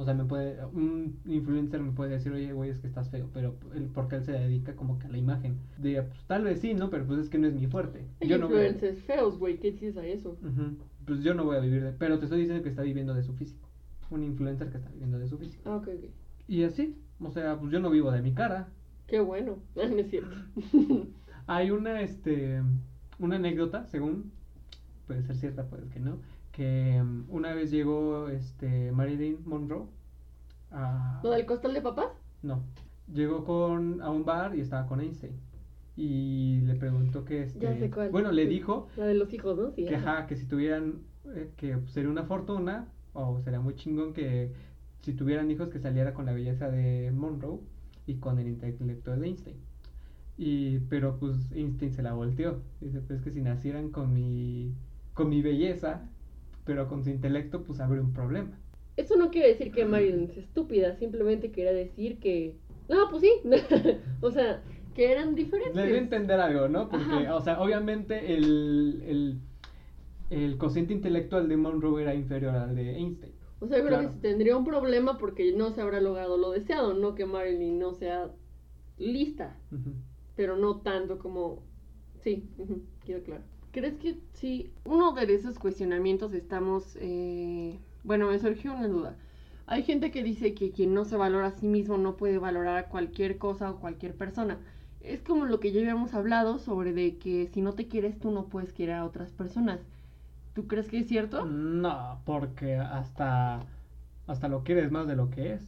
O sea, me puede, un influencer me puede decir, oye, güey, es que estás feo, pero él, porque él se dedica como que a la imagen. Diría, pues tal vez sí, ¿no? Pero pues es que no es mi fuerte. Hay Yo no voy a- influencers feos, güey, ¿qué dices a eso? Ujú. Pues yo no voy a vivir de, pero te estoy diciendo que está viviendo de su físico. Un influencer que está viviendo de su físico. Ah, ok, ok. Y así, o sea, pues yo no vivo de mi cara. Qué bueno. No es cierto. Hay una, este, una anécdota, según, puede ser cierta, puede que no, que um, una vez llegó, este, Marilyn Monroe a... ¿Lo del costal de papás? No, llegó con, a un bar y estaba con Einstein. Y le preguntó que, este, Ya sé cuál. bueno, le dijo La de los hijos, ¿no? Sí. que, ajá. que si tuvieran, eh, que sería una fortuna, o sería muy chingón que si tuvieran hijos que saliera con la belleza de Monroe y con el intelecto de Einstein. Y, pero pues Einstein se la volteó. Dice, pues que si nacieran con mi, con mi belleza, pero con su intelecto, pues habría un problema. Eso no quiere decir que Marilyn es estúpida, simplemente quería decir que... No, pues sí. o sea, que eran diferentes. Le debe entender algo, ¿no? Porque, Ajá. o sea, obviamente el, el, el cociente intelectual de Monroe era inferior al de Einstein. O sea, yo creo Claro. que tendría un problema porque no se habrá logrado lo deseado, no que Marilyn no sea lista, pero no tanto como... Sí, ujú, queda claro. ¿Crees que sí? Uno de esos cuestionamientos estamos... eh, Bueno, me surgió una duda. Hay gente que dice que quien no se valora a sí mismo no puede valorar a cualquier cosa o cualquier persona. Es como lo que ya habíamos hablado sobre de que si no te quieres tú no puedes querer a otras personas. ¿Tú crees que es cierto? No, porque hasta, hasta lo quieres más de lo que es.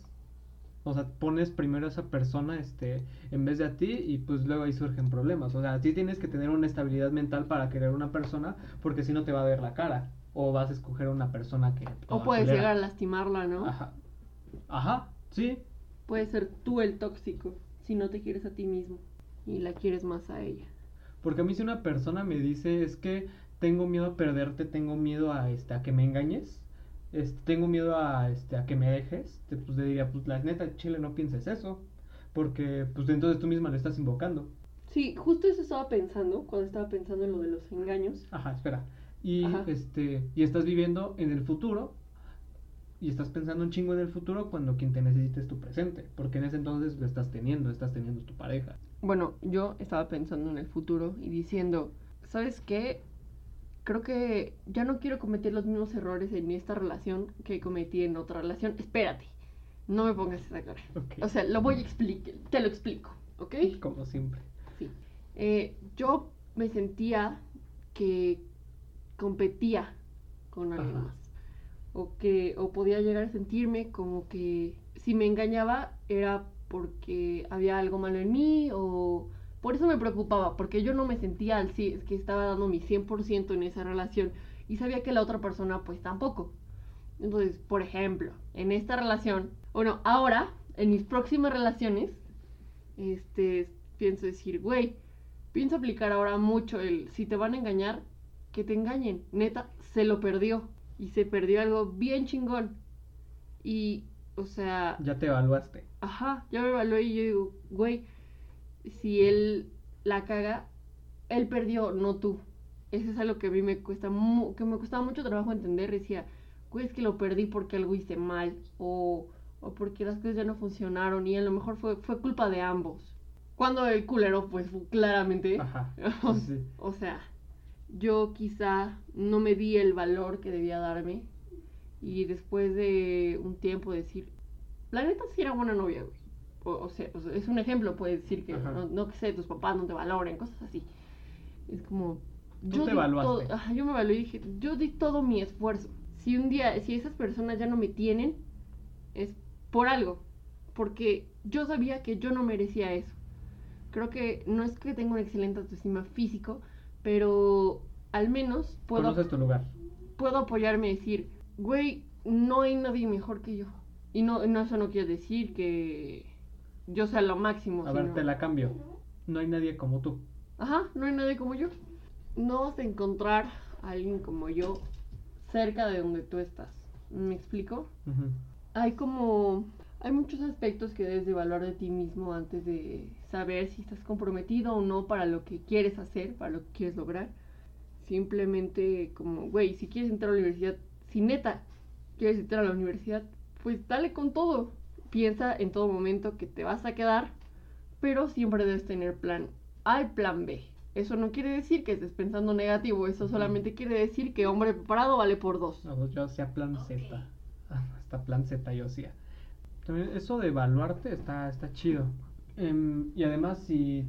O sea, pones primero a esa persona este, en vez de a ti y pues luego ahí surgen problemas. O sea, sí tienes que tener una estabilidad mental para querer una persona porque si no te va a ver la cara. O vas a escoger a una persona que... O puedes culera. llegar a lastimarla, ¿no? Ajá. Ajá, sí. Puedes ser tú el tóxico si no te quieres a ti mismo y la quieres más a ella. Porque a mí si una persona me dice es que tengo miedo a perderte, tengo miedo a este a que me engañes, este, tengo miedo a este a que me dejes, te- pues le diría, pues la neta, Chile, no pienses eso, porque pues entonces tú misma lo estás invocando. Sí, justo eso estaba pensando cuando estaba pensando en lo de los engaños. Ajá, espera. Y Ajá. este y estás viviendo en el futuro y estás pensando un chingo en el futuro cuando quien te necesite es tu presente, porque en ese entonces lo estás teniendo, estás teniendo tu pareja. Bueno, yo estaba pensando en el futuro y diciendo, ¿sabes qué? Creo que ya no quiero cometer los mismos errores en esta relación que cometí en otra relación. Espérate, no me pongas esa cara. O sea, lo voy a explicar, te lo explico, ¿ok? Como siempre. Sí. Eh, yo me sentía que competía con alguien más. O que, o podía llegar a sentirme como que si me engañaba era porque había algo malo en mí o por eso me preocupaba, porque yo no me sentía al cien- que estaba dando mi 100% en esa relación y sabía que la otra persona pues tampoco. Entonces, por ejemplo, en esta relación, bueno, ahora, en mis próximas relaciones, este, pienso decir, güey, pienso aplicar ahora mucho el, si te van a engañar, que te engañen, neta, se lo perdió. Y se perdió algo bien chingón. Y, o sea, Ya te evaluaste. Ajá, yo me evalué y yo digo, güey, si él la caga, él perdió, no tú. Eso es algo que a mí me cuesta, mu- que me costaba mucho trabajo entender. Decía, güey, es que lo perdí porque algo hice mal o, o porque las cosas ya no funcionaron y a lo mejor fue, fue culpa de ambos. Cuando el culero, pues claramente, Ajá. o, sí. o sea, yo quizá no me di el valor que debía darme y después de un tiempo decir, la neta sí era buena novia, güey. O, o sea, o sea, es un ejemplo, puedes decir que no, no que sé, tus papás no te valoren, cosas así. Es como... Tú te di evaluaste. todo- yo me evalué y dije, yo di todo mi esfuerzo. Si un día, si esas personas ya no me tienen, es por algo. Porque yo sabía que yo no merecía eso. Creo que no es que tenga una excelente autoestima físico, pero al menos puedo, Conoces tu lugar. puedo apoyarme y decir, güey, no hay nadie mejor que yo. Y no, no eso no quiere decir que yo sea lo máximo. A ver, te la cambio. No hay nadie como tú. Ajá, no hay nadie como yo. No vas a encontrar a alguien como yo cerca de donde tú estás. ¿Me explico? Hay como... Hay muchos aspectos que debes de evaluar de ti mismo antes de saber si estás comprometido o no para lo que quieres hacer, para lo que quieres lograr. Simplemente como, güey, si quieres entrar a la universidad, si neta quieres entrar a la universidad, pues dale con todo. Piensa en todo momento que te vas a quedar, pero siempre debes tener plan A y plan B. Eso no quiere decir que estés pensando negativo, eso solamente quiere decir que hombre preparado vale por dos. No, pues yo hacía plan Z. Hasta plan Z yo hacía. También eso de evaluarte está, está chido. Em, y además si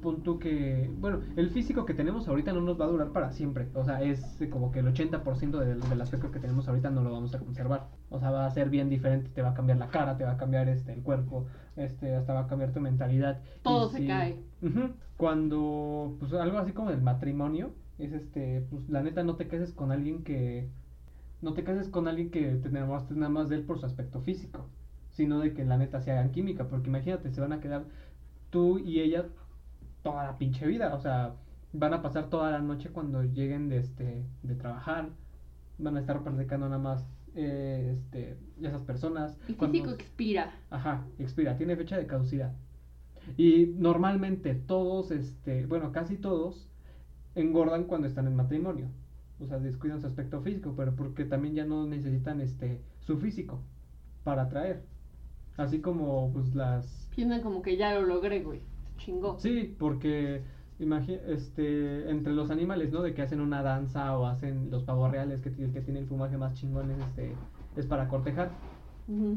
punto que, bueno, el físico que tenemos ahorita no nos va a durar para siempre. O sea, es como que el 80% del, del aspecto que tenemos ahorita no lo vamos a conservar. O sea, va a ser bien diferente, te va a cambiar la cara, te va a cambiar este el cuerpo, este hasta va a cambiar tu mentalidad. Y Todo se si- cae. Cuando, pues algo así como del matrimonio, es este, pues la neta no te cases con alguien que, no te cases con alguien que te enamoraste nada más de él por su aspecto físico, sino de que la neta se hagan química, porque imagínate, se van a quedar tú y ella toda la pinche vida, o sea, van a pasar toda la noche cuando lleguen de este, de trabajar, van a estar practicando nada más, eh, este, esas personas. El cuando- físico expira. Ajá, expira, tiene fecha de caducidad. Y normalmente todos, este, bueno, casi todos engordan cuando están en matrimonio. O sea, descuidan su aspecto físico, pero porque también ya no necesitan este su físico para atraer. Así como pues las Piensan como que ya lo logré, güey. Chingó. Sí, porque este entre los animales, ¿no? De que hacen una danza o hacen los pavos reales que, el que tiene el plumaje más chingón es este es para cortejar.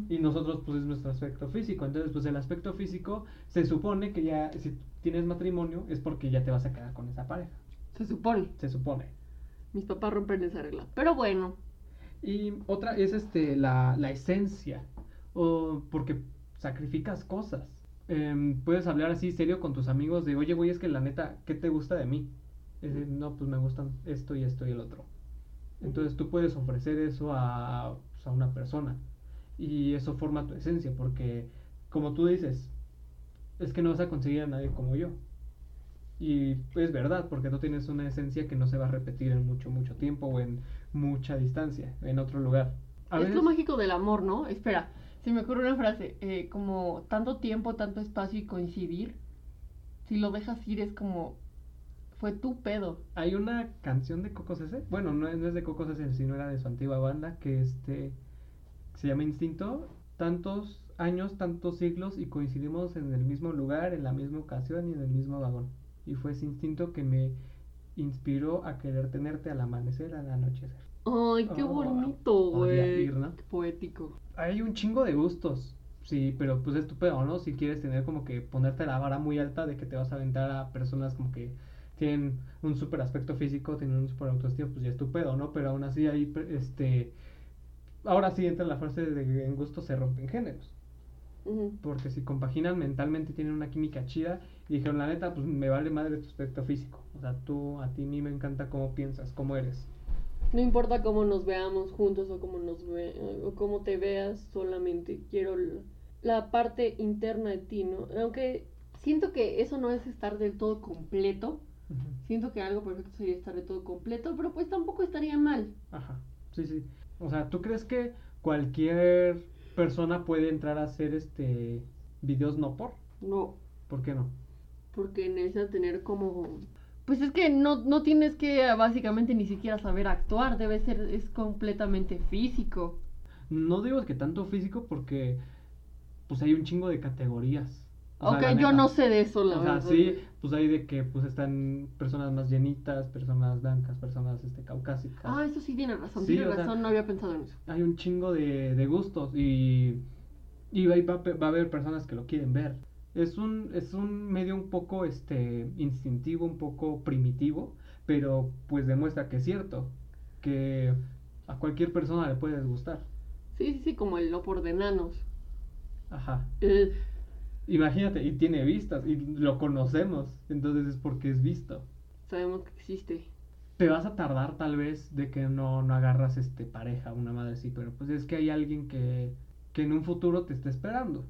Y nosotros, pues, es nuestro aspecto físico. Entonces, pues, el aspecto físico se supone que ya, si tienes matrimonio, es porque ya te vas a quedar con esa pareja. Se supone. Se supone. Mis papás rompen esa regla. Pero bueno. Y otra es, este, la, la esencia. O porque sacrificas cosas. Em, puedes hablar así serio con tus amigos de, oye, güey, es que la neta, ¿qué te gusta de mí? Es decir, no, pues me gustan esto y esto y el otro. Entonces tú puedes ofrecer eso a, pues, a una persona. Y eso forma tu esencia, porque como tú dices, es que no vas a conseguir a nadie como yo. Y es verdad, porque tú tienes una esencia que no se va a repetir en mucho, mucho tiempo o en mucha distancia, en otro lugar. A es veces- lo mágico del amor, ¿no? Espera, se me ocurre una frase. eh, como tanto tiempo, tanto espacio y coincidir. Si lo dejas ir es como... Fue tu pedo. Hay una canción de Coco CC, bueno, no es, no es de Coco CC, sino era de su antigua banda, que este se llama Instinto. Tantos años, tantos siglos y coincidimos en el mismo lugar, en la misma ocasión y en el mismo vagón. Y fue ese instinto que me inspiró a querer tenerte al amanecer, al anochecer. Ay, qué Oh, bonito, güey. ir, ¿no? Qué poético. Hay un chingo de gustos. Sí, pero pues es tu pedo, ¿no? Si quieres tener como que ponerte la vara muy alta de que te vas a aventar a personas como que tienen un super aspecto físico, tienen un super autoestima, pues ya es tu pedo, ¿no? Pero aún así ahí, este... Ahora sí entra la frase de que en gusto se rompen géneros. Porque si compaginan mentalmente, tienen una química chida y dijeron, la neta, pues me vale madre tu aspecto físico. O sea, tú, a ti, a mí me encanta cómo piensas, cómo eres. No importa cómo nos veamos juntos o cómo nos ve, o cómo te veas, solamente quiero la parte interna de ti, ¿no? Aunque siento que eso no es estar del todo completo. Siento que algo perfecto sería estar de todo completo, pero pues tampoco estaría mal. Ajá. Sí, sí. O sea, ¿tú crees que cualquier persona puede entrar a hacer este videos no por? No, ¿Por qué no? porque necesita tener como... Pues es que no, no tienes que ah, básicamente ni siquiera saber actuar, debe ser, es completamente físico. No digo que tanto físico porque pues hay un chingo de categorías. O ok, yo neta. no sé de eso, la O sea, sí, pues hay de que pues están personas más llenitas, personas blancas, personas este caucásicas. Ah, eso sí tiene razón, Sí, tiene sea- razón, no había pensado en eso. Hay un chingo de, de gustos y, y va, va, va a haber personas que lo quieren ver. Es un, es un medio un poco este instintivo, un poco primitivo, pero pues demuestra que es cierto, que a cualquier persona le puede gustar. Sí, sí, sí, como el no por de enanos. Ajá. Eh, Imagínate, y tiene vistas, y lo conocemos, entonces es porque es visto. sabemos que existe. Te vas a tardar tal vez de que no, no agarras este pareja, una madre así, pero pues es que hay alguien que, que en un futuro te está esperando.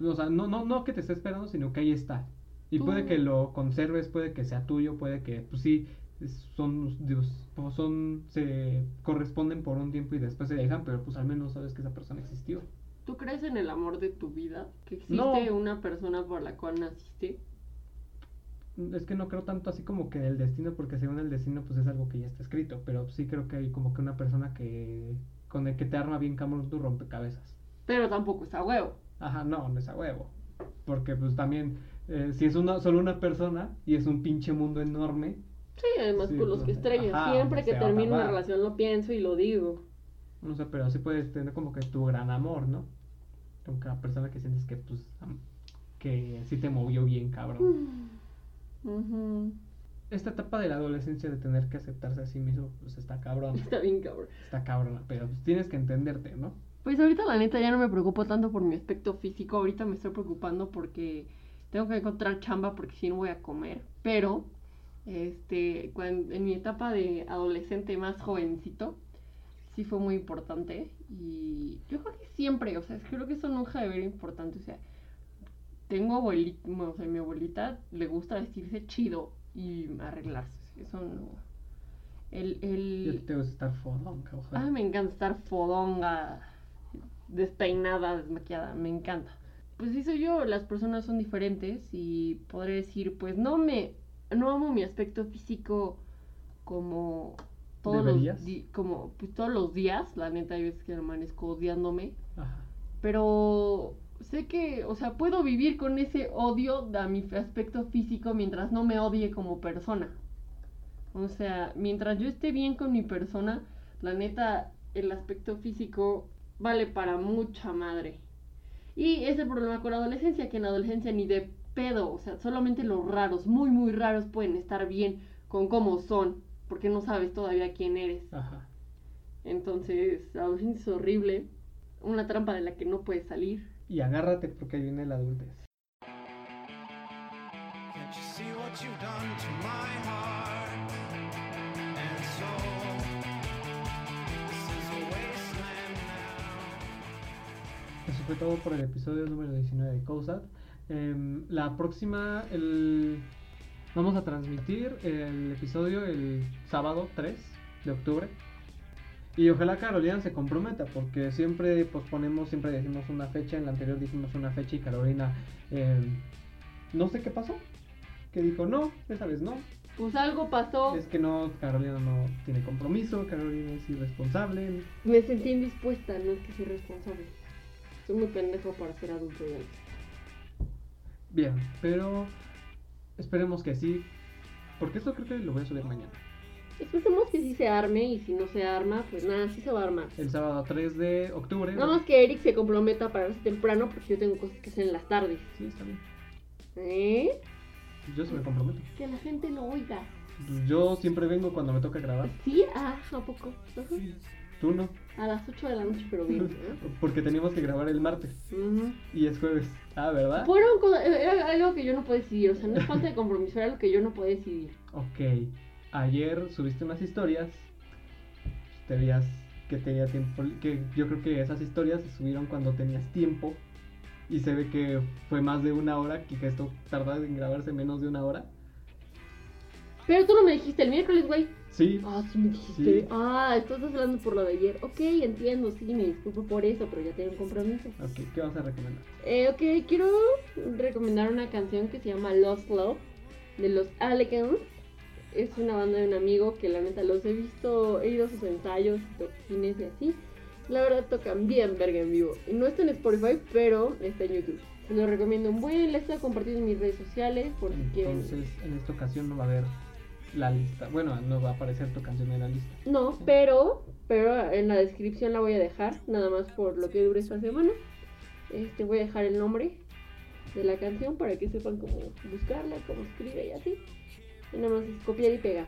O sea, no, no, no que te esté esperando, sino que ahí está. Y puede que lo conserves, puede que sea tuyo, puede que, pues sí, son, dios, son, se corresponden por un tiempo y después se dejan, pero pues al menos sabes que esa persona existió. ¿Tú crees en el amor de tu vida? ¿Que existe No. una persona por la cual naciste? Es que no creo tanto así como que el destino, porque según el destino, pues es algo que ya está escrito. Pero sí creo que hay como que una persona que. con el que te arma bien cabrón tu rompecabezas. Pero tampoco es a huevo. Ajá, no, no es a huevo. Porque pues también, eh, si es una, solo una persona y es un pinche mundo enorme, Sí, además Sí, con los pues, que estrellas. ajá, Siempre que termino una relación lo pienso y lo digo. no sé, pero sí puedes tener como que tu gran amor, ¿no? Que la persona que sientes que pues. que sí te movió bien, cabrón. Ujú. Esta etapa de la adolescencia de tener que aceptarse a sí mismo, pues está cabrón. Está bien, cabrón. Está cabrona, pero pues tienes que entenderte, ¿no? Pues ahorita la neta ya no me preocupo tanto por mi aspecto físico, ahorita me estoy preocupando porque tengo que encontrar chamba porque si no voy a comer, pero este cuan- en mi etapa de adolescente más jovencito sí fue muy importante y yo creo que siempre, o sea, creo que eso nunca debe ser importante, o sea, tengo abuelita, o sea, mi abuelita le gusta vestirse chido y arreglarse, eso no. El, el, te gusta estar fodonga, ojalá. Ay, me encanta estar fodonga, despeinada, desmaquillada, me encanta. Pues sí soy yo, las personas son diferentes y podré decir, pues no me, no amo mi aspecto físico como todos ¿Deberías? los como pues todos los días, la neta hay veces que amanezco odiándome, Ajá. pero sé que, o sea, puedo vivir con ese odio a mi aspecto físico mientras no me odie como persona. O sea, mientras yo esté bien con mi persona, la neta, el aspecto físico vale para mucha madre. Y es el problema con la adolescencia, que en la adolescencia ni de pedo, o sea, solamente los raros, muy, muy raros pueden estar bien con cómo son, porque no sabes todavía quién eres. Ajá. Entonces, la adolescencia es horrible, una trampa de la que no puedes salir. Y agárrate porque ahí viene la adultez. Can't you see what you've done to my heart fue todo por el episodio número 19 de COSAT. Em, la próxima, el... vamos a transmitir el episodio el sábado 3 de octubre. Y ojalá Carolina se comprometa, porque siempre posponemos, siempre decimos una fecha. En la anterior dijimos una fecha y Carolina, em, no sé qué pasó. Que dijo, no, esta vez no. Pues algo pasó, Es que no, Carolina no tiene compromiso, Carolina es irresponsable. me sentí indispuesta, no es que soy responsable. Soy muy pendejo para ser adulto ya. Bien, pero esperemos que sí. Porque esto creo que lo voy a subir mañana. Esperemos que sí se arme y si no se arma, pues nada, sí se va a armar. El sábado 3 de octubre. Nada más que Eric se comprometa a pararse temprano porque yo tengo cosas que hacer en las tardes. Sí, está bien. ¿Eh? Yo sí me comprometo. Que la gente lo oiga. Pues Yo siempre vengo cuando me toca grabar. ¿Sí? Ah, ¿a poco? Ajá. Tú no. A las 8 de la noche, pero bien. ¿eh? Porque teníamos que grabar el martes. Ujú. Y es jueves. Ah, ¿verdad? Fueron era algo que yo no puedo decidir, o sea, no es falta de compromiso, era algo que yo no puedo decidir. Ok. Ayer subiste unas historias. Te veías que tenía tiempo. Que yo creo que esas historias se subieron cuando tenías tiempo. Y se ve que fue más de una hora. Que esto tarda en grabarse menos de una hora. Pero tú no me dijiste el miércoles, güey. Sí, Ah, sí me dijiste. Sí. Ah, estás hablando por lo de ayer. Ok, entiendo, sí, me disculpo por eso, pero ya tengo un compromiso. ok, ¿qué vas a recomendar? Eh, ok, quiero recomendar una canción que se llama Lost Love de los Elegants. Es una banda de un amigo que la neta los he visto, he ido a sus ensayos, toquines y así. La verdad tocan bien verga en vivo. No está en Spotify, pero está en YouTube. Se lo recomiendo un buen, les he compartido en mis redes sociales por si quieren. Entonces, en esta ocasión no va a haber la lista. Bueno, no va a aparecer tu canción en la lista. No, pero, pero en la descripción la voy a dejar, nada más por lo que dure esta semana. Este, voy a dejar el nombre de la canción para que sepan cómo buscarla, cómo escribe y así. Y nada más es copiar y pegar.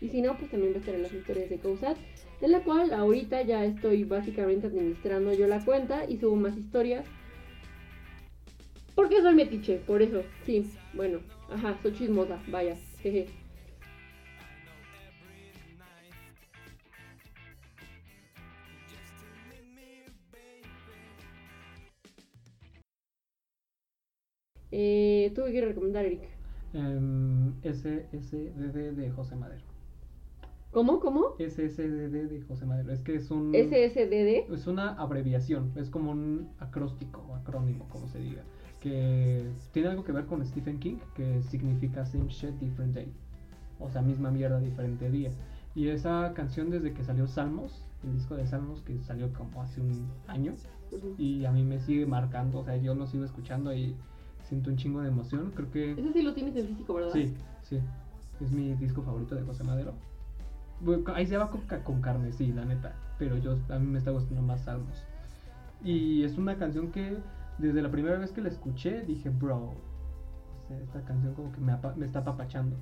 Y si no, pues también va a estar en las historias de Causat, de la cual ahorita ya estoy básicamente administrando yo la cuenta y subo más historias. Porque soy metiche, por eso, sí, bueno, ajá, soy chismosa, vaya, jeje. Eh, tuve que recomendar, Eric. Em, SSDD de José Madero. ¿Cómo? ¿Cómo? SSDD de José Madero. Es que es un. SSDD. Es una abreviación, es como un acróstico o acrónimo, como se diga, que tiene algo que ver con Stephen King, que significa Same Shit Different Day, o sea, misma mierda, diferente día. Y esa canción desde que salió Salmos, el disco de Salmos que salió como hace un año, y a mí me sigue marcando, o sea, yo lo sigo escuchando y siento un chingo de emoción, creo que... Ese sí lo tienes en físico, ¿verdad? Sí, sí, es mi disco favorito de José Madero. Ahí se va con, con carne, sí, la neta. Pero yo a mí me está gustando más Salmos. Y es una canción que desde la primera vez que la escuché dije, bro, esta canción como que me, está apapachando.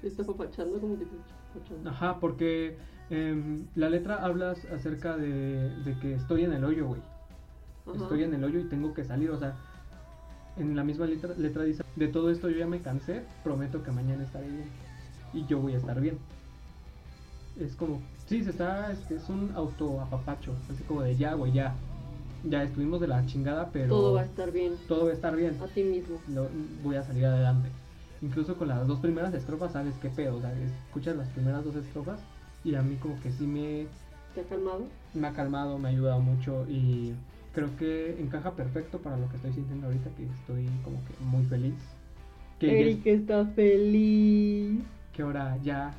Se está papachando como que te está papachando. Ajá, porque em, la letra habla acerca de, de que estoy en el hoyo, güey. Ajá. Estoy en el hoyo y tengo que salir, o sea, en la misma letra, letra dice, de todo esto yo ya me cansé, prometo que mañana estaré bien. Y yo voy a estar bien. Es como, sí, se está, este, es un autoapapacho, así como de ya, güey, ya. Ya estuvimos de la chingada, pero Todo va a estar bien. todo va a estar bien. A ti mismo. Lo- voy a salir adelante. Incluso con las dos primeras estrofas sabes qué pedo, o sea, escuchas las primeras dos estrofas y a mí como que sí me, ¿Te ha calmado? me ha calmado, me ha ayudado mucho y creo que encaja perfecto para lo que estoy sintiendo ahorita, que estoy como que muy feliz. Que, ya- Eric está feliz. que ahora ya,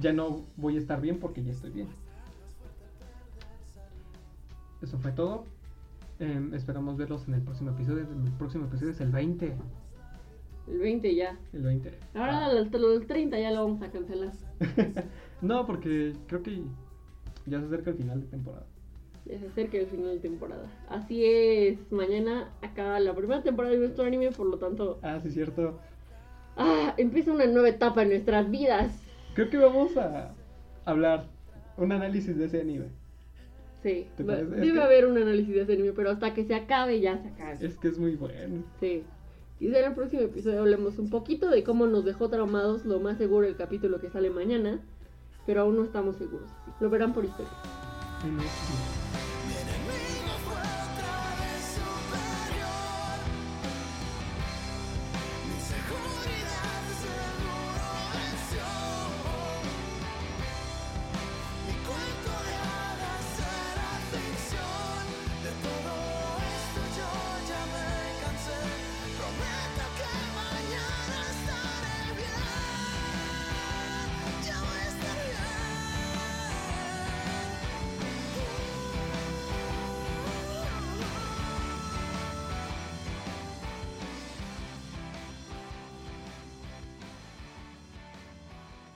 ya no voy a estar bien porque ya estoy bien. Eso fue todo. Em, esperamos verlos en el próximo episodio. El próximo episodio es el 20. El 20 ya. El 20. Ahora Ah. el, el 30 ya lo vamos a cancelar. no, porque creo que ya se acerca el final de temporada. Ya se acerca el final de temporada. Así es, mañana acaba la primera temporada de nuestro anime, por lo tanto, Ah, sí, cierto. ah, empieza una nueva etapa en nuestras vidas. Creo que vamos a hablar un análisis de ese anime. Sí, debe que- haber un análisis de ese anime, pero hasta que se acabe ya se acaba. Es que es muy bueno. Sí. Quizá en el próximo episodio hablemos un poquito de cómo nos dejó traumados, lo más seguro el capítulo que sale mañana, pero aún no estamos seguros. Lo verán por historia. En Netflix.